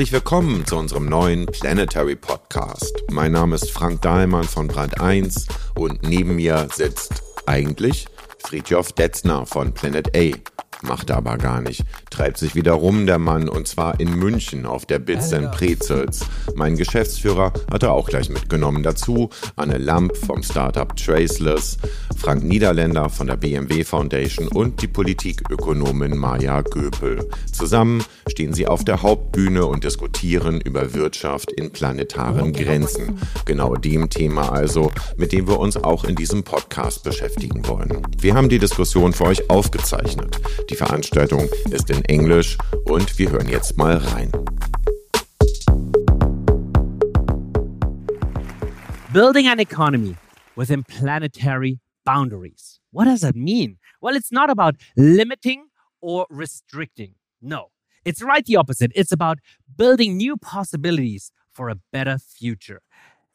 Herzlich willkommen zu unserem neuen Planetary Podcast. Mein Name ist Frank Dahlmann von Brand 1 und neben mir sitzt eigentlich Friedjof Detzner von Planet A. Macht er aber gar nicht. Treibt sich wieder rum, der Mann, und zwar in München auf der Bits and Prezels. Mein Geschäftsführer hat er auch gleich mitgenommen. Dazu Anne Lamp vom Startup Traceless, Frank Niederländer von der BMW Foundation und die Politikökonomin Maja Göpel. Zusammen stehen sie auf der Hauptbühne und diskutieren über Wirtschaft in planetaren Grenzen. Genau dem Thema also, mit dem wir uns auch in diesem Podcast beschäftigen wollen. Wir haben die Diskussion für euch aufgezeichnet. Die Veranstaltung ist in Englisch und wir hören jetzt mal rein. Building an economy within planetary boundaries. What does that mean? Well, it's not about limiting or restricting. No, it's right the opposite. It's about building new possibilities for a better future.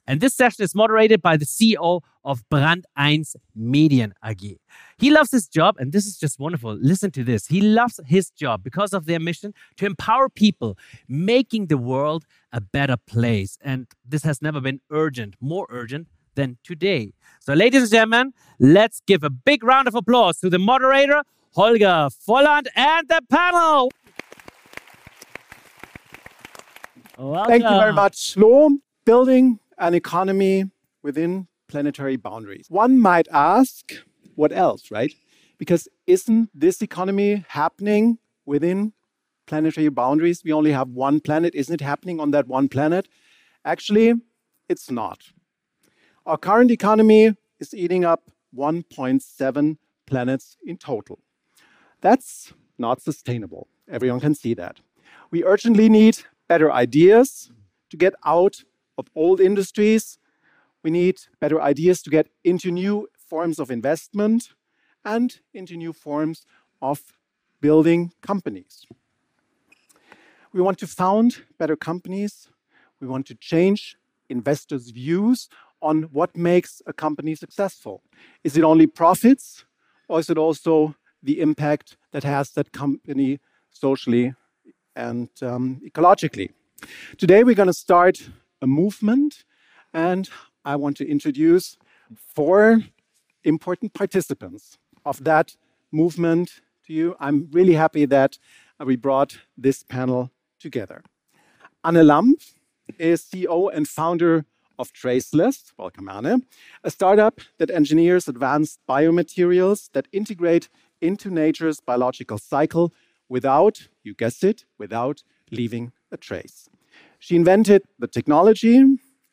And this session is moderated by the CEO of brand eins Medien AG. He loves his job, and this is just wonderful. Listen to this. He loves his job because of their mission to empower people, making the world a better place. And this has never been urgent, more urgent than today. So, ladies and gentlemen, let's give a big round of applause to the moderator, Holger Volland, and the panel. Welcome. Thank you very much, Lo. Building an economy within planetary boundaries. One might ask, what else, right? Because isn't this economy happening within planetary boundaries? We only have one planet. Isn't it happening on that one planet? Actually, it's not. Our current economy is eating up 1.7 planets in total. That's not sustainable. Everyone can see that. We urgently need better ideas to get out of old industries. We need better ideas to get into new forms of investment and into new forms of building companies. We want to found better companies. We want to change investors' views on what makes a company successful. Is it only profits, or is it also the impact that has that company socially and um, ecologically? Today, we're going to start a movement. And I want to introduce four important participants of that movement to you. I'm really happy that we brought this panel together. Anne Lamp is CEO and founder of Traceless, welcome Anne, a startup that engineers advanced biomaterials that integrate into nature's biological cycle without, you guessed it, without leaving a trace. She invented the technology.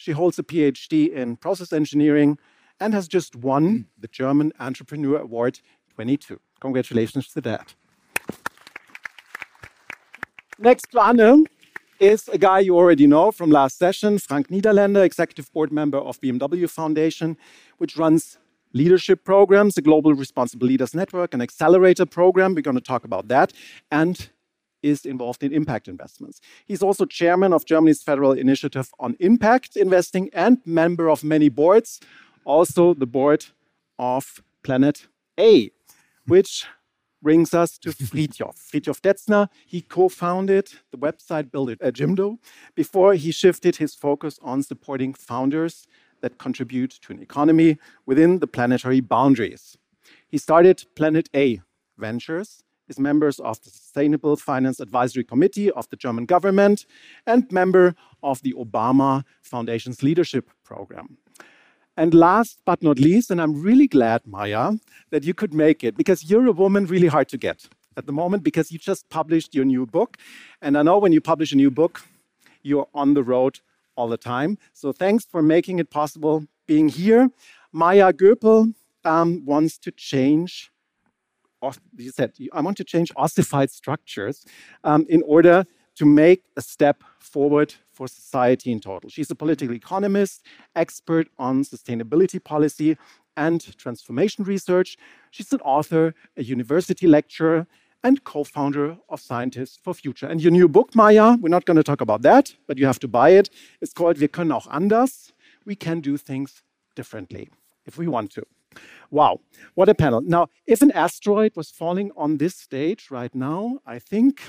She holds a PhD in process engineering and has just won mm. the German Entrepreneur Award 22. Congratulations to that. Next to Anne is a guy you already know from last session, Frank Niederländer, executive board member of BMW Foundation, which runs leadership programs, the Global Responsible Leaders Network, an accelerator program. We're going to talk about that. And is involved in impact investments. He's also chairman of Germany's Federal Initiative on Impact Investing and member of many boards, also the board of Planet A, which brings us to Fridtjof. Fridtjof Detzner, he co-founded the website Build It at Jimdo before he shifted his focus on supporting founders that contribute to an economy within the planetary boundaries. He started Planet A Ventures, is members of the Sustainable Finance Advisory Committee of the German government and member of the Obama Foundation's leadership program. And last but not least, and I'm really glad, Maja, that you could make it because you're a woman really hard to get at the moment because you just published your new book. And I know when you publish a new book, you're on the road all the time. So thanks for making it possible being here. Maja Göpel um, wants to change you said, I want to change ossified structures um, in order to make a step forward for society in total. She's a political economist, expert on sustainability policy and transformation research. She's an author, a university lecturer, and co founder of Scientists for Future. And your new book, Maja, we're not going to talk about that, but you have to buy it. It's called Wir können auch anders. We can do things differently if we want to. Wow, what a panel. Now, if an asteroid was falling on this stage right now, I think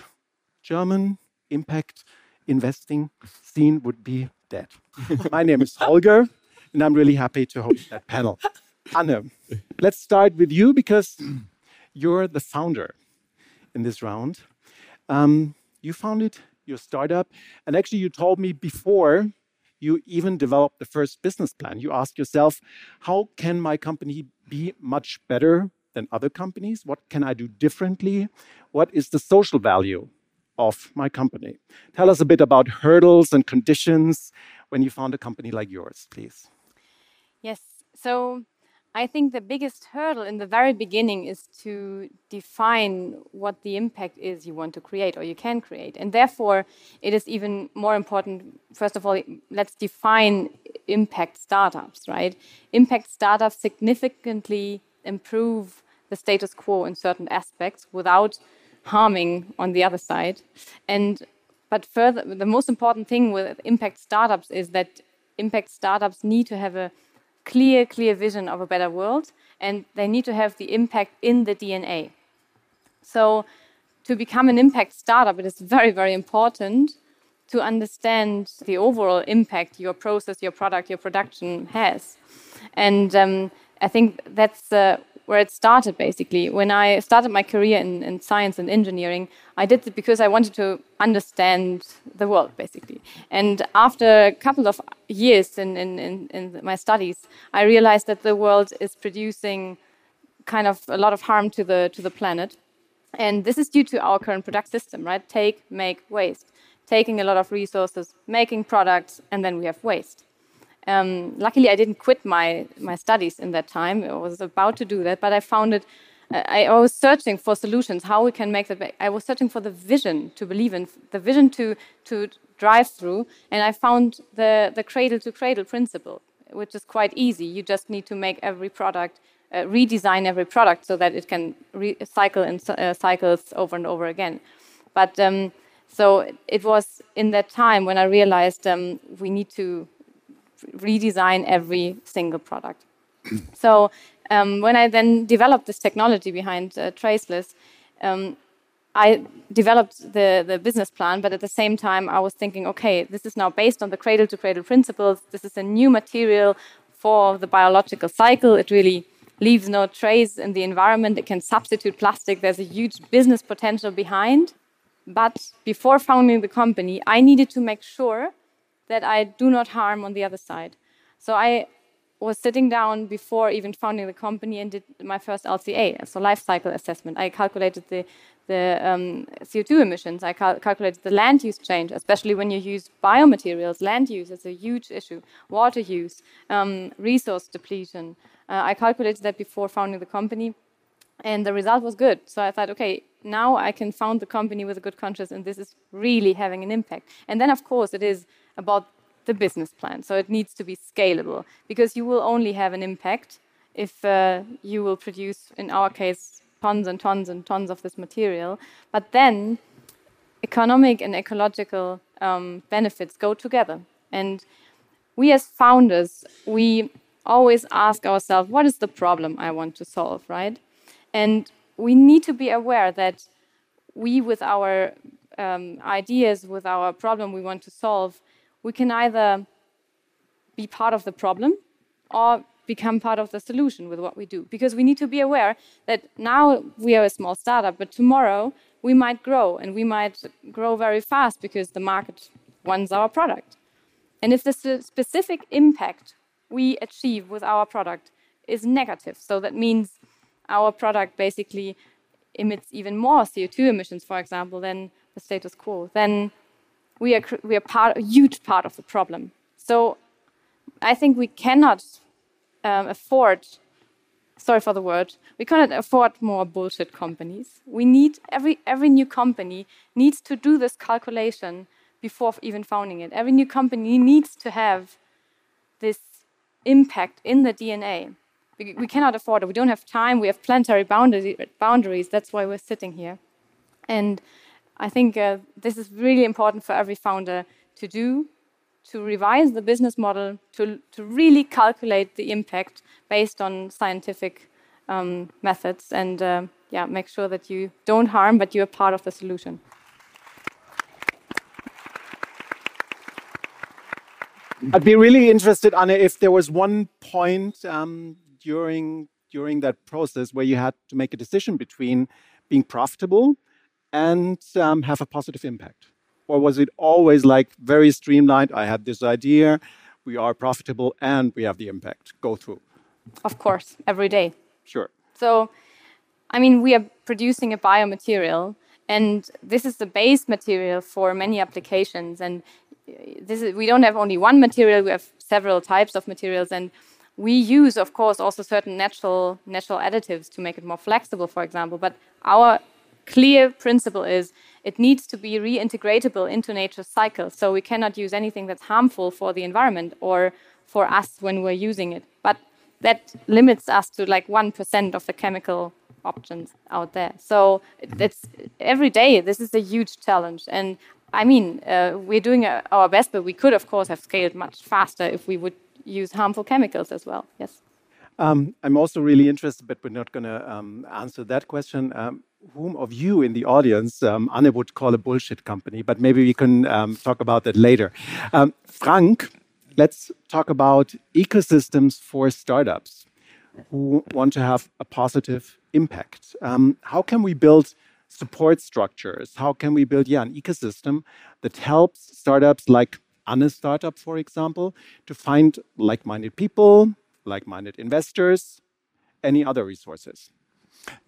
German impact investing scene would be dead. My name is Holger, and I'm really happy to host that panel. Anne, let's start with you because you're the founder in this round. Um, you founded your startup, and actually, you told me before you even developed the first business plan. You asked yourself, how can my company be much better than other companies? What can I do differently? What is the social value of my company? Tell us a bit about hurdles and conditions when you found a company like yours, please. Yes. So I think the biggest hurdle in the very beginning is to define what the impact is you want to create or you can create. And therefore, it is even more important, first of all, let's define impact startups, right? Impact startups significantly improve the status quo in certain aspects without harming on the other side. And but further, the most important thing with impact startups is that impact startups need to have a clear, clear vision of a better world, and they need to have the impact in the DNA. So, to become an impact startup, it is very, very important to understand the overall impact your process, your product, your production has. And um, I think that's uh, where it started basically. When I started my career in, in, science and engineering, I did it because I wanted to understand the world basically. And after a couple of years in, in, in, in my studies, I realized that the world is producing kind of a lot of harm to the to the planet. And this is due to our current product system, right? Take, make, waste. Taking a lot of resources, making products, and then we have waste. Um, luckily, I didn't quit my, my studies in that time. I was about to do that, but I found it. I, I was searching for solutions, how we can make that. I was searching for the vision to believe in, the vision to, to drive through, and I found the, the cradle to cradle principle, which is quite easy. You just need to make every product, uh, redesign every product so that it can cycle in uh, cycles over and over again. But um, so it was in that time when I realized um, we need to redesign every single product. so um, when I then developed this technology behind uh, Traceless, um, I developed the, the business plan, but at the same time, I was thinking, okay, this is now based on the cradle to cradle principles. This is a new material for the biological cycle. It really leaves no trace in the environment. It can substitute plastic. There's a huge business potential behind. But before founding the company, I needed to make sure that I do not harm on the other side. So I was sitting down before even founding the company and did my first LCA, so life cycle assessment. I calculated the the um, CO2 emissions. I cal calculated the land use change, especially when you use biomaterials. Land use is a huge issue. Water use, um, resource depletion. Uh, I calculated that before founding the company, and the result was good. So I thought, okay, now I can found the company with a good conscience, and this is really having an impact. And then, of course, it is about the business plan. So it needs to be scalable because you will only have an impact if uh, you will produce, in our case, tons and tons and tons of this material. But then economic and ecological um, benefits go together. And we as founders, we always ask ourselves, what is the problem I want to solve, right? And we need to be aware that we, with our um, ideas, with our problem we want to solve, we can either be part of the problem or become part of the solution with what we do. Because we need to be aware that now we are a small startup, but tomorrow we might grow and we might grow very fast because the market wants our product. And if the specific impact we achieve with our product is negative, so that means our product basically emits even more CO2 emissions, for example, than the status quo, then we are, we are part, a huge part of the problem. So I think we cannot um, afford, sorry for the word, we cannot afford more bullshit companies. We need, every, every new company needs to do this calculation before even founding it. Every new company needs to have this impact in the DNA. We, we cannot afford it. We don't have time. We have planetary boundaries. That's why we're sitting here. And I think uh, this is really important for every founder to do, to revise the business model, to, to really calculate the impact based on scientific um, methods, and uh, yeah, make sure that you don't harm, but you're part of the solution. I'd be really interested, Anne, if there was one point um, during during that process where you had to make a decision between being profitable and um, have a positive impact, or was it always like very streamlined? I had this idea, we are profitable, and we have the impact. Go through. Of course, every day. Sure. So, I mean, we are producing a biomaterial, and this is the base material for many applications. And this is, we don't have only one material; we have several types of materials, and we use, of course, also certain natural natural additives to make it more flexible, for example. But our clear principle is it needs to be reintegratable into nature's cycle. So we cannot use anything that's harmful for the environment or for us when we're using it. But that limits us to like 1% of the chemical options out there. So it's every day, this is a huge challenge. And I mean, uh, we're doing our best, but we could, of course, have scaled much faster if we would use harmful chemicals as well. Yes. Um, I'm also really interested, but we're not going to um, answer that question. Um, whom of you in the audience um, Anne would call a bullshit company, but maybe we can um, talk about that later. Um, Frank, let's talk about ecosystems for startups who want to have a positive impact. Um, how can we build support structures? How can we build, yeah, an ecosystem that helps startups like Anne's startup, for example, to find like-minded people, like-minded investors, any other resources?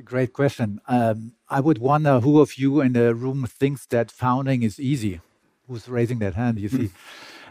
Great question. Um, I would wonder who of you in the room thinks that founding is easy. Who's raising that hand? You see.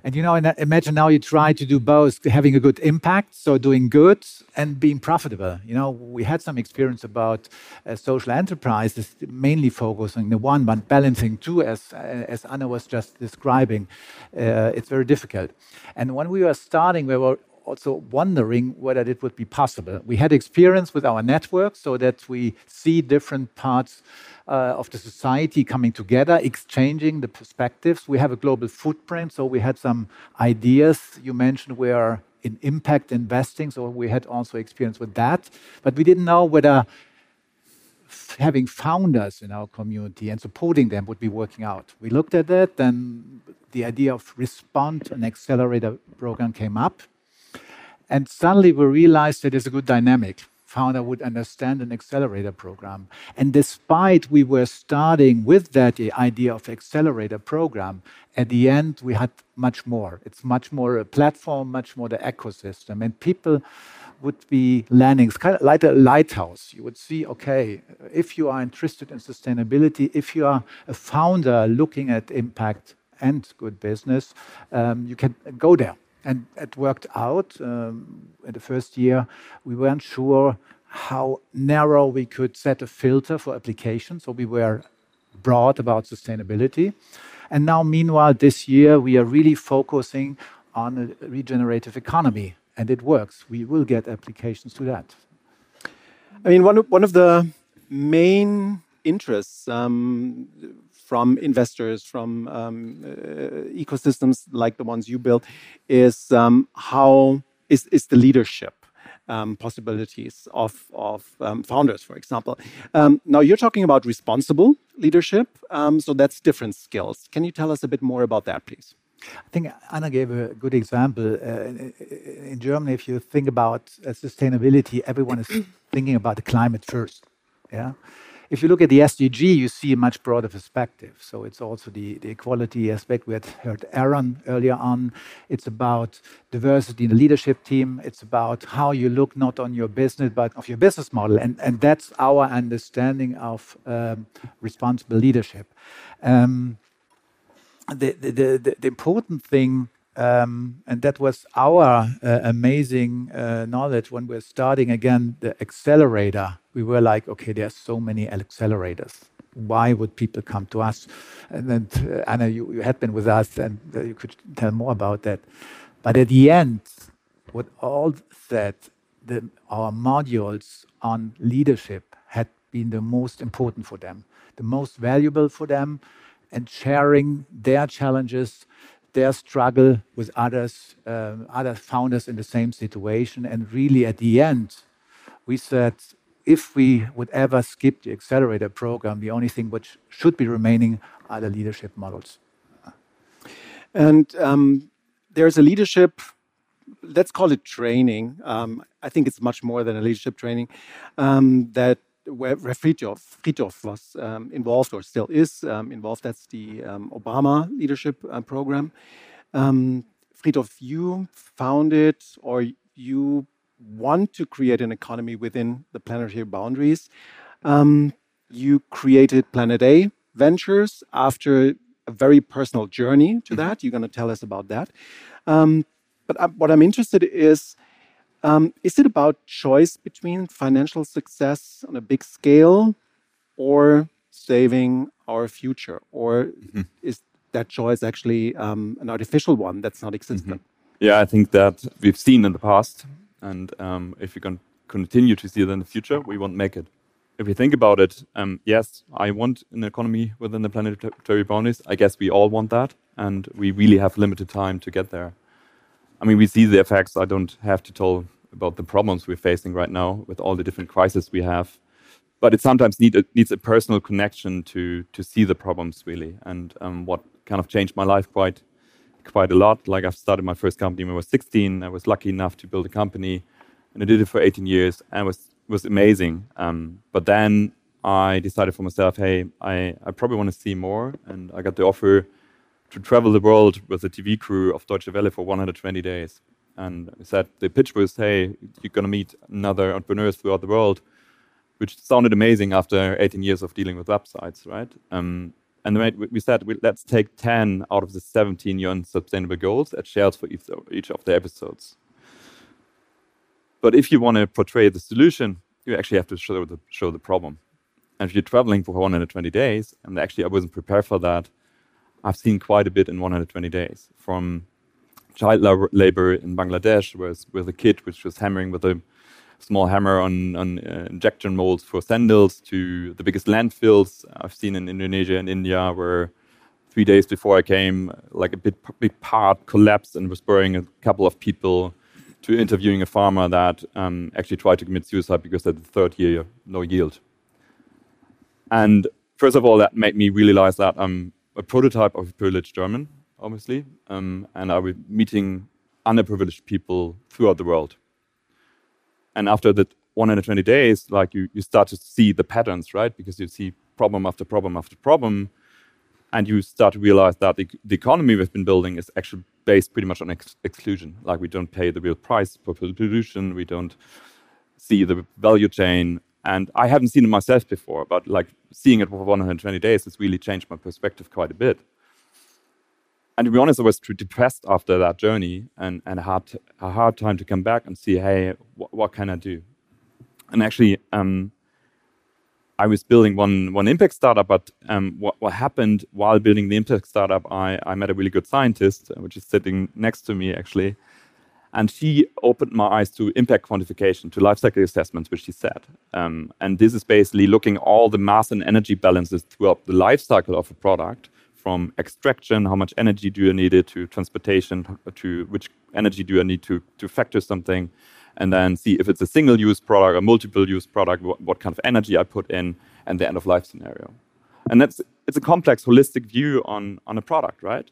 And you know, imagine now you try to do both, having a good impact, so doing good and being profitable. You know, we had some experience about uh, social enterprises, mainly focusing the one, but balancing two, as uh, as Anne was just describing. Uh, it's very difficult. And when we were starting, we were also wondering whether it would be possible. We had experience with our network so that we see different parts uh, of the society coming together, exchanging the perspectives. We have a global footprint, so we had some ideas. You mentioned we are in impact investing, so we had also experience with that. But we didn't know whether having founders in our community and supporting them would be working out. We looked at that, and the idea of Respond, an accelerator program, came up. And suddenly we realized that there's a good dynamic founder would understand an accelerator program. And despite we were starting with that idea of accelerator program, at the end we had much more. It's much more a platform, much more the ecosystem. And people would be landing, kind of like a lighthouse. You would see, okay, if you are interested in sustainability, if you are a founder looking at impact and good business, um, you can go there and it worked out. Um, in the first year, we weren't sure how narrow we could set a filter for applications, so we were broad about sustainability. And now, meanwhile, this year, we are really focusing on a regenerative economy, and it works. We will get applications to that. I mean, one of, one of the main interests um, from investors, from um, uh, ecosystems like the ones you built, is um, how is, is the leadership um, possibilities of, of um, founders, for example. Um, now, you're talking about responsible leadership, um, so that's different skills. Can you tell us a bit more about that, please? I think Anne gave a good example. Uh, in Germany, if you think about uh, sustainability, everyone is thinking about the climate first. Yeah. If you look at the SDG, you see a much broader perspective. So it's also the, the equality aspect. We had heard Aaron earlier on. It's about diversity in the leadership team. It's about how you look not on your business, but of your business model. And, and that's our understanding of um, responsible leadership. Um, the, the, the, the important thing um, and that was our uh, amazing uh, knowledge when we're starting again the accelerator. We were like, okay, there's so many accelerators. Why would people come to us? And then, uh, Anne, you, you, had been with us, and uh, you could tell more about that. But at the end, what all said, the, our modules on leadership had been the most important for them, the most valuable for them, and sharing their challenges their struggle with others, um, other founders in the same situation. And really, at the end, we said if we would ever skip the accelerator program, the only thing which should be remaining are the leadership models. And um, there's a leadership, let's call it training. Um, I think it's much more than a leadership training um, that where, where Fridtjof, was um, involved or still is um, involved. That's the um, Obama leadership uh, program. Um, Fridtjof, you founded or you want to create an economy within the planetary boundaries. Um, you created Planet A Ventures after a very personal journey to mm-hmm. that. You're going to tell us about that. Um, but uh, what I'm interested in is um, is it about choice between financial success on a big scale or saving our future? Or mm-hmm. is that choice actually um, an artificial one that's not existent? Mm-hmm. Yeah, I think that we've seen in the past. And um, if we can continue to see it in the future, we won't make it. If we think about it, um, yes, I want an economy within the planetary boundaries. I guess we all want that. And we really have limited time to get there. I mean, we see the effects. I don't have to tell about the problems we're facing right now with all the different crises we have. But it sometimes need a, needs a personal connection to to see the problems really. And um, what kind of changed my life quite quite a lot. Like I've started my first company when I was 16. I was lucky enough to build a company, and I did it for 18 years, and it was was amazing. Um, but then I decided for myself, hey, I, I probably want to see more, and I got the offer to travel the world with the TV crew of Deutsche Welle for 120 days. And said the pitch was, hey, you're going to meet another entrepreneurs throughout the world, which sounded amazing after 18 years of dealing with websites, right? Um, and we said, let's take 10 out of the 17 UN sustainable goals at shares for each, each of the episodes. But if you want to portray the solution, you actually have to show the, show the problem. And if you're traveling for 120 days, and actually I wasn't prepared for that, I've seen quite a bit in 120 days from child labor in Bangladesh, was with a kid which was hammering with a small hammer on, on uh, injection molds for sandals, to the biggest landfills I've seen in Indonesia and India, where three days before I came, like a big, big part collapsed and was burying a couple of people, to interviewing a farmer that um, actually tried to commit suicide because at the third year, no yield. And first of all, that made me realize that I'm a prototype of a privileged German obviously, um, and I was meeting underprivileged people throughout the world. And after the 120 days, like you, you start to see the patterns, right? Because you see problem after problem after problem, and you start to realize that the, the economy we've been building is actually based pretty much on ex exclusion. Like we don't pay the real price for pollution, we don't see the value chain. And I haven't seen it myself before, but like seeing it for 120 days has really changed my perspective quite a bit and to be honest, I was depressed after that journey and, and had a hard time to come back and see, hey, wh what can I do? And actually, um, I was building one one impact startup, but um, what, what happened while building the impact startup, I, I met a really good scientist, which is sitting next to me actually, and she opened my eyes to impact quantification, to life cycle assessments, which she said. Um, and this is basically looking all the mass and energy balances throughout the life cycle of a product from extraction, how much energy do you need it to transportation, to which energy do I need to, to factor something, and then see if it's a single use product or multiple use product, what, what kind of energy I put in, and the end of life scenario. And that's it's a complex, holistic view on, on a product, right?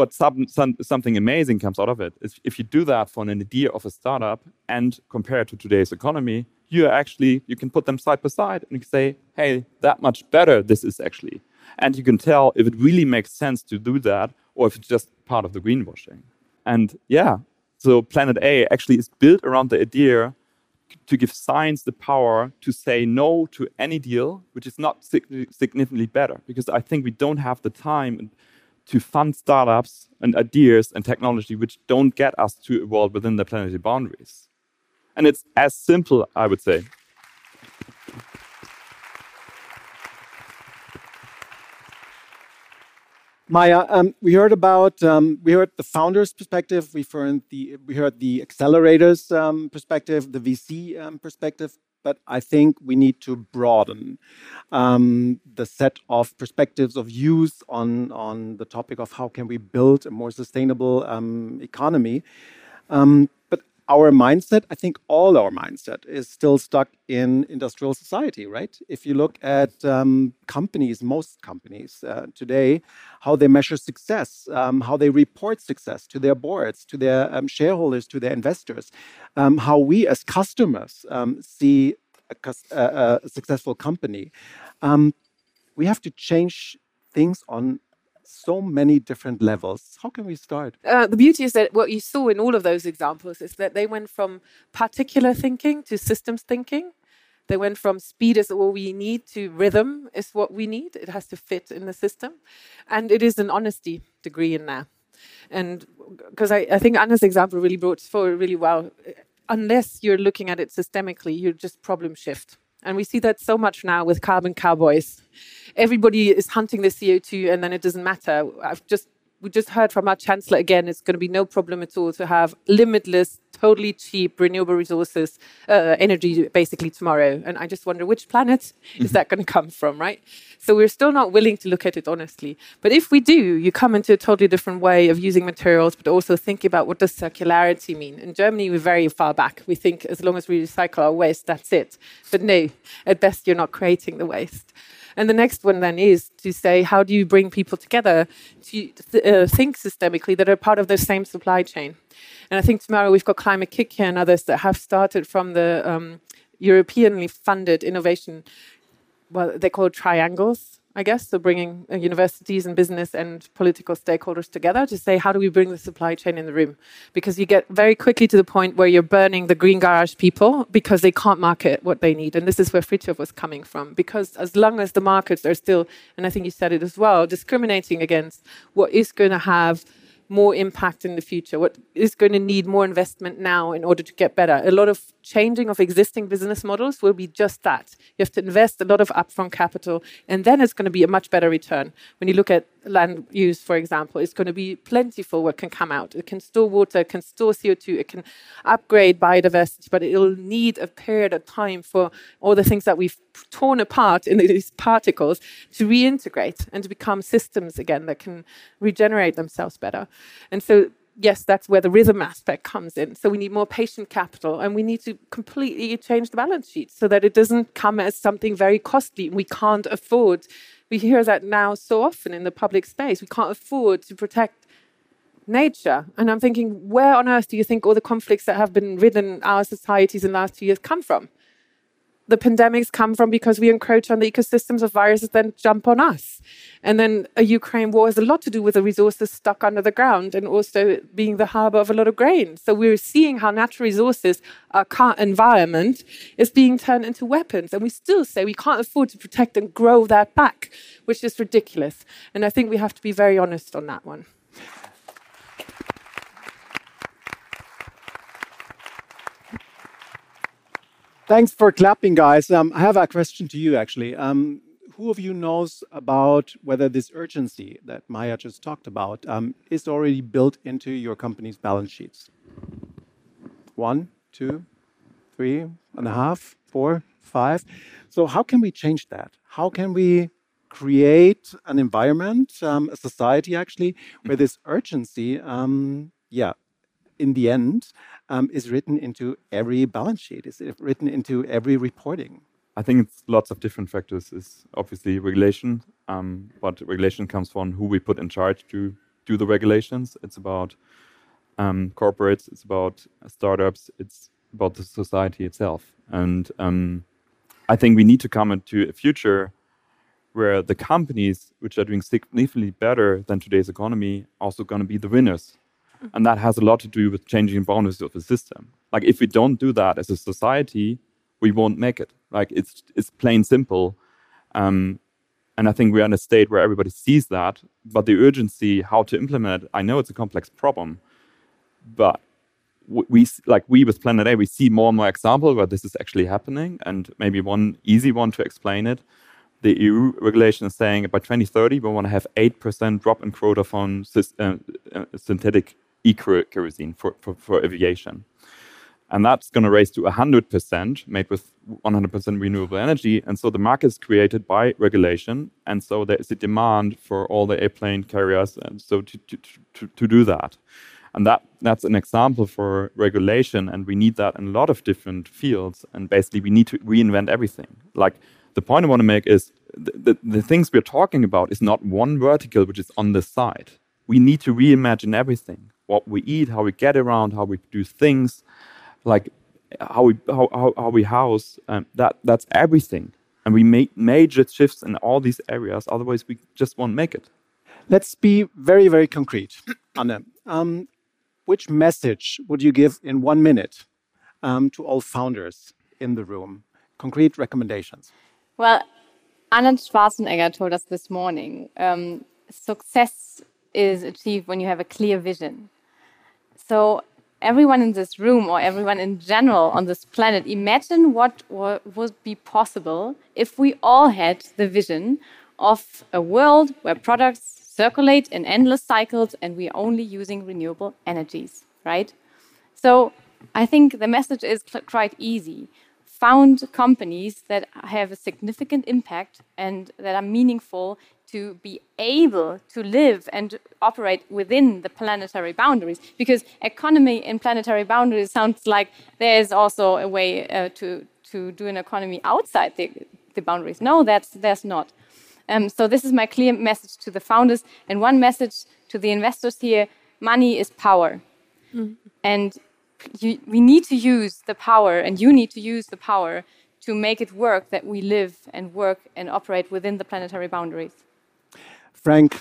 But some, some, something amazing comes out of it. If you do that for an idea of a startup and compare it to today's economy, you actually you can put them side by side and you can say, hey, that much better this is actually and you can tell if it really makes sense to do that or if it's just part of the greenwashing. And yeah, so Planet A actually is built around the idea to give science the power to say no to any deal which is not significantly better because I think we don't have the time to fund startups and ideas and technology which don't get us to world within the planetary boundaries. And it's as simple, I would say. Maja, um, we heard about um, we heard the founders' perspective. We heard the we heard the accelerators' um, perspective, the VC um, perspective. But I think we need to broaden um, the set of perspectives of use on on the topic of how can we build a more sustainable um, economy. but our mindset, I think all our mindset is still stuck in industrial society, right? If you look at um, companies, most companies uh, today, how they measure success, um, how they report success to their boards, to their um, shareholders, to their investors, um, how we as customers um, see a, a, a, successful company. Um, we have to change things on so many different levels. How can we start? Uh, the beauty is that what you saw in all of those examples is that they went from particular thinking to systems thinking. They went from speed is all we need to rhythm is what we need. It has to fit in the system. And it is an honesty degree in there. And because I, I think Anne's example really brought forward really well. Unless you're looking at it systemically, you just problem shift. And we see that so much now with carbon cowboys. Everybody is hunting the CO2 and then it doesn't matter. I've just we just heard from our chancellor again it's going to be no problem at all to have limitless totally cheap renewable resources uh, energy basically tomorrow. And i just wonder which planet mm-hmm. is that going to come from right? So we're still not willing to look at it honestly. But if we do you come into a totally different way of using materials but also think about what does circularity mean. In germany we're very far back. We think as long as we recycle our waste that's it. But no at best you're not creating the waste and the next one then is to say, how do you bring people together to uh, think systemically that are part of the same supply chain? And I think tomorrow we've got Climate-KIC here and others that have started from the um, Europeanly funded innovation. Well, they call triangles I guess, so bringing uh, universities and business and political stakeholders together to say, how do we bring the supply chain in the room? Because you get very quickly to the point where you're burning the green garage people because they can't market what they need. And this is where Fridtjof was coming from. Because as long as the markets are still, and I think you said it as well, discriminating against what is going to have more impact in the future, what is going to need more investment now in order to get better. A lot of changing of existing business models will be just that. You have to invest a lot of upfront capital, and then it's going to be a much better return. When you look at land use, for example, is going to be plentiful what can come out. It can store water, it can store CO2, it can upgrade biodiversity, but it'll need a period of time for all the things that we've torn apart in these particles to reintegrate and to become systems again that can regenerate themselves better. And so, yes, that's where the rhythm aspect comes in. So we need more patient capital and we need to completely change the balance sheet so that it doesn't come as something very costly. We can't afford. We hear that now so often in the public space. We can't afford to protect nature. And I'm thinking, where on earth do you think all the conflicts that have been ridden our societies in the last two years come from? The pandemics come from because we encroach on the ecosystems of viruses then jump on us. And then a Ukraine war has a lot to do with the resources stuck under the ground and also being the harbor of a lot of grain. So we're seeing how natural resources, our current environment, is being turned into weapons. And we still say we can't afford to protect and grow that back, which is ridiculous. And I think we have to be very honest on that one. Thanks for clapping, guys. Um, I have a question to you, actually. Um, who of you knows about whether this urgency that Maja just talked about um, is already built into your company's balance sheets? One, two, three and a half, four, five. So, how can we change that? How can we create an environment, um, a society actually, where this urgency, um, yeah, in the end, um, is written into every balance sheet, is written into every reporting? I think it's lots of different factors. Is obviously regulation, um, but regulation comes from who we put in charge to do the regulations. It's about um, corporates, it's about startups, it's about the society itself. And um, I think we need to come into a future where the companies which are doing significantly better than today's economy also going to be the winners and that has a lot to do with changing boundaries of the system. Like if we don't do that as a society, we won't make it. Like it's it's plain simple. Um, and I think we're in a state where everybody sees that, but the urgency, how to implement it, I know it's a complex problem, but we like we with Planet A, we see more and more examples where this is actually happening, and maybe one easy one to explain it the EU regulation is saying by 2030 we want to have 8% drop in quota from uh, uh, synthetic e-kerosene for, for, for aviation. And that's going to raise to 100% made with 100% renewable energy. And so the market is created by regulation. And so there is a demand for all the airplane carriers and so to, to, to, to do that. And that, that's an example for regulation, and we need that in a lot of different fields. And basically, we need to reinvent everything. Like the point I want to make is the, the, the things we're talking about is not one vertical which is on the side. We need to reimagine everything what we eat, how we get around, how we do things, like how we, how, how, how we house. Um, that, that's everything. And we make major shifts in all these areas, otherwise, we just won't make it. Let's be very, very concrete, Anne. Um, which message would you give in one minute um, to all founders in the room? Concrete recommendations. Well, Arnold Schwarzenegger told us this morning um, success is achieved when you have a clear vision. So, everyone in this room, or everyone in general on this planet, imagine what would be possible if we all had the vision of a world where products circulate in endless cycles and we're only using renewable energies, right? So I think the message is quite easy. Found companies that have a significant impact and that are meaningful to be able to live and operate within the planetary boundaries. Because economy in planetary boundaries sounds like there is also a way uh, to, to do an economy outside the, the boundaries. No, that's, there's not. Um, so this is my clear message to the founders, and one message to the investors here: money is power, mm. and you, we need to use the power, and you need to use the power to make it work that we live and work and operate within the planetary boundaries. Frank.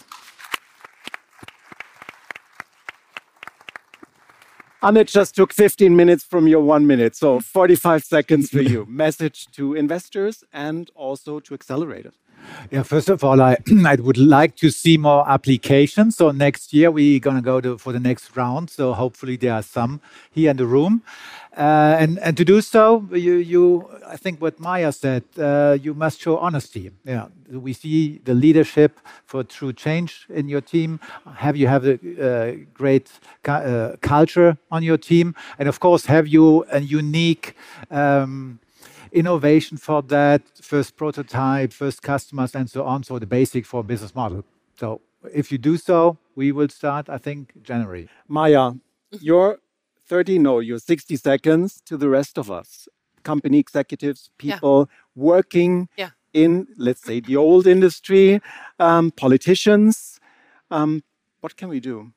Anne just took 15 minutes from your one minute, so 45 seconds for you. Message to investors and also to accelerators. Yeah, first of all, I, I would like to see more applications. So next year we're going to go to, for the next round. So hopefully there are some here in the room. Uh, and, and to do so, you, you I think what Maja said, uh, you must show honesty. Yeah, we see the leadership for true change in your team. Have you have a uh, great uh, culture on your team, and of course, have you a unique. Um, innovation for that, first prototype, first customers, and so on. So the basic for business model. So if you do so, we will start, I think, January. Maja, you're 30, no, you're 60 seconds to the rest of us, company executives, people yeah. working yeah. in, let's say, the old industry, um, politicians. Um, what can we do?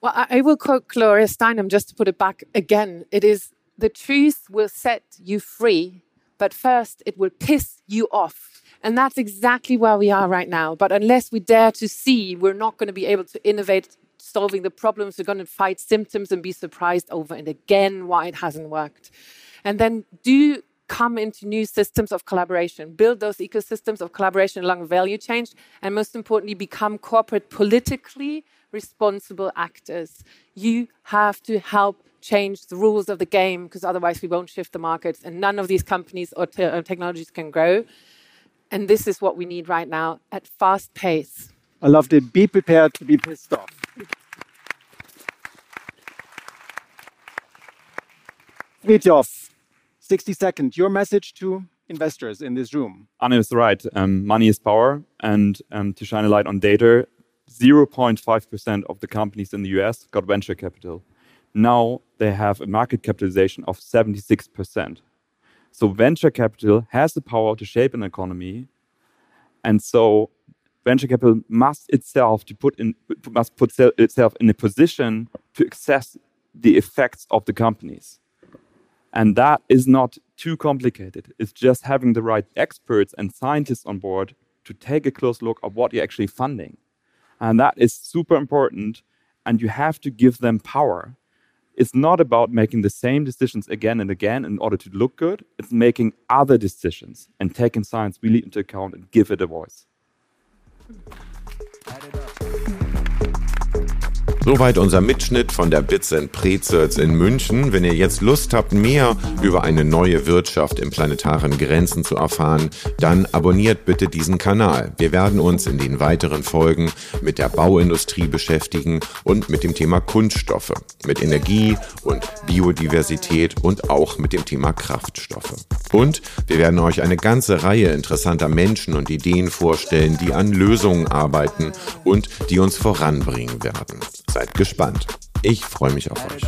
Well, I will quote Gloria Steinem just to put it back again. It is the truth will set you free but first it will piss you off. And that's exactly where we are right now. But unless we dare to see, we're not going to be able to innovate solving the problems. We're going to fight symptoms and be surprised over and again why it hasn't worked. And then do come into new systems of collaboration, build those ecosystems of collaboration along value chain, and most importantly, become corporate politically responsible actors. You have to help change the rules of the game because otherwise we won't shift the markets and none of these companies or te technologies can grow. And this is what we need right now at fast pace. I loved it. Be prepared to be pissed off. Fridtjof, 60 seconds. Your message to investors in this room. Anne is right. Um, money is power. And um, to shine a light on data, 0.5% of the companies in the US got venture capital. Now they have a market capitalization of 76%. So venture capital has the power to shape an economy. And so venture capital must itself to put in must put itself in a position to assess the effects of the companies. And that is not too complicated. It's just having the right experts and scientists on board to take a close look at what you're actually funding. And that is super important. And you have to give them power it's not about making the same decisions again and again in order to look good. It's making other decisions and taking science really into account and give it a voice. Soweit unser Mitschnitt von der Bits and Prezels in München. Wenn ihr jetzt Lust habt, mehr über eine neue Wirtschaft im planetaren Grenzen zu erfahren, dann abonniert bitte diesen Kanal. Wir werden uns in den weiteren Folgen mit der Bauindustrie beschäftigen und mit dem Thema Kunststoffe, mit Energie und Biodiversität und auch mit dem Thema Kraftstoffe. Und wir werden euch eine ganze Reihe interessanter Menschen und Ideen vorstellen, die an Lösungen arbeiten und die uns voranbringen werden. Seid gespannt. Ich freue mich auf euch.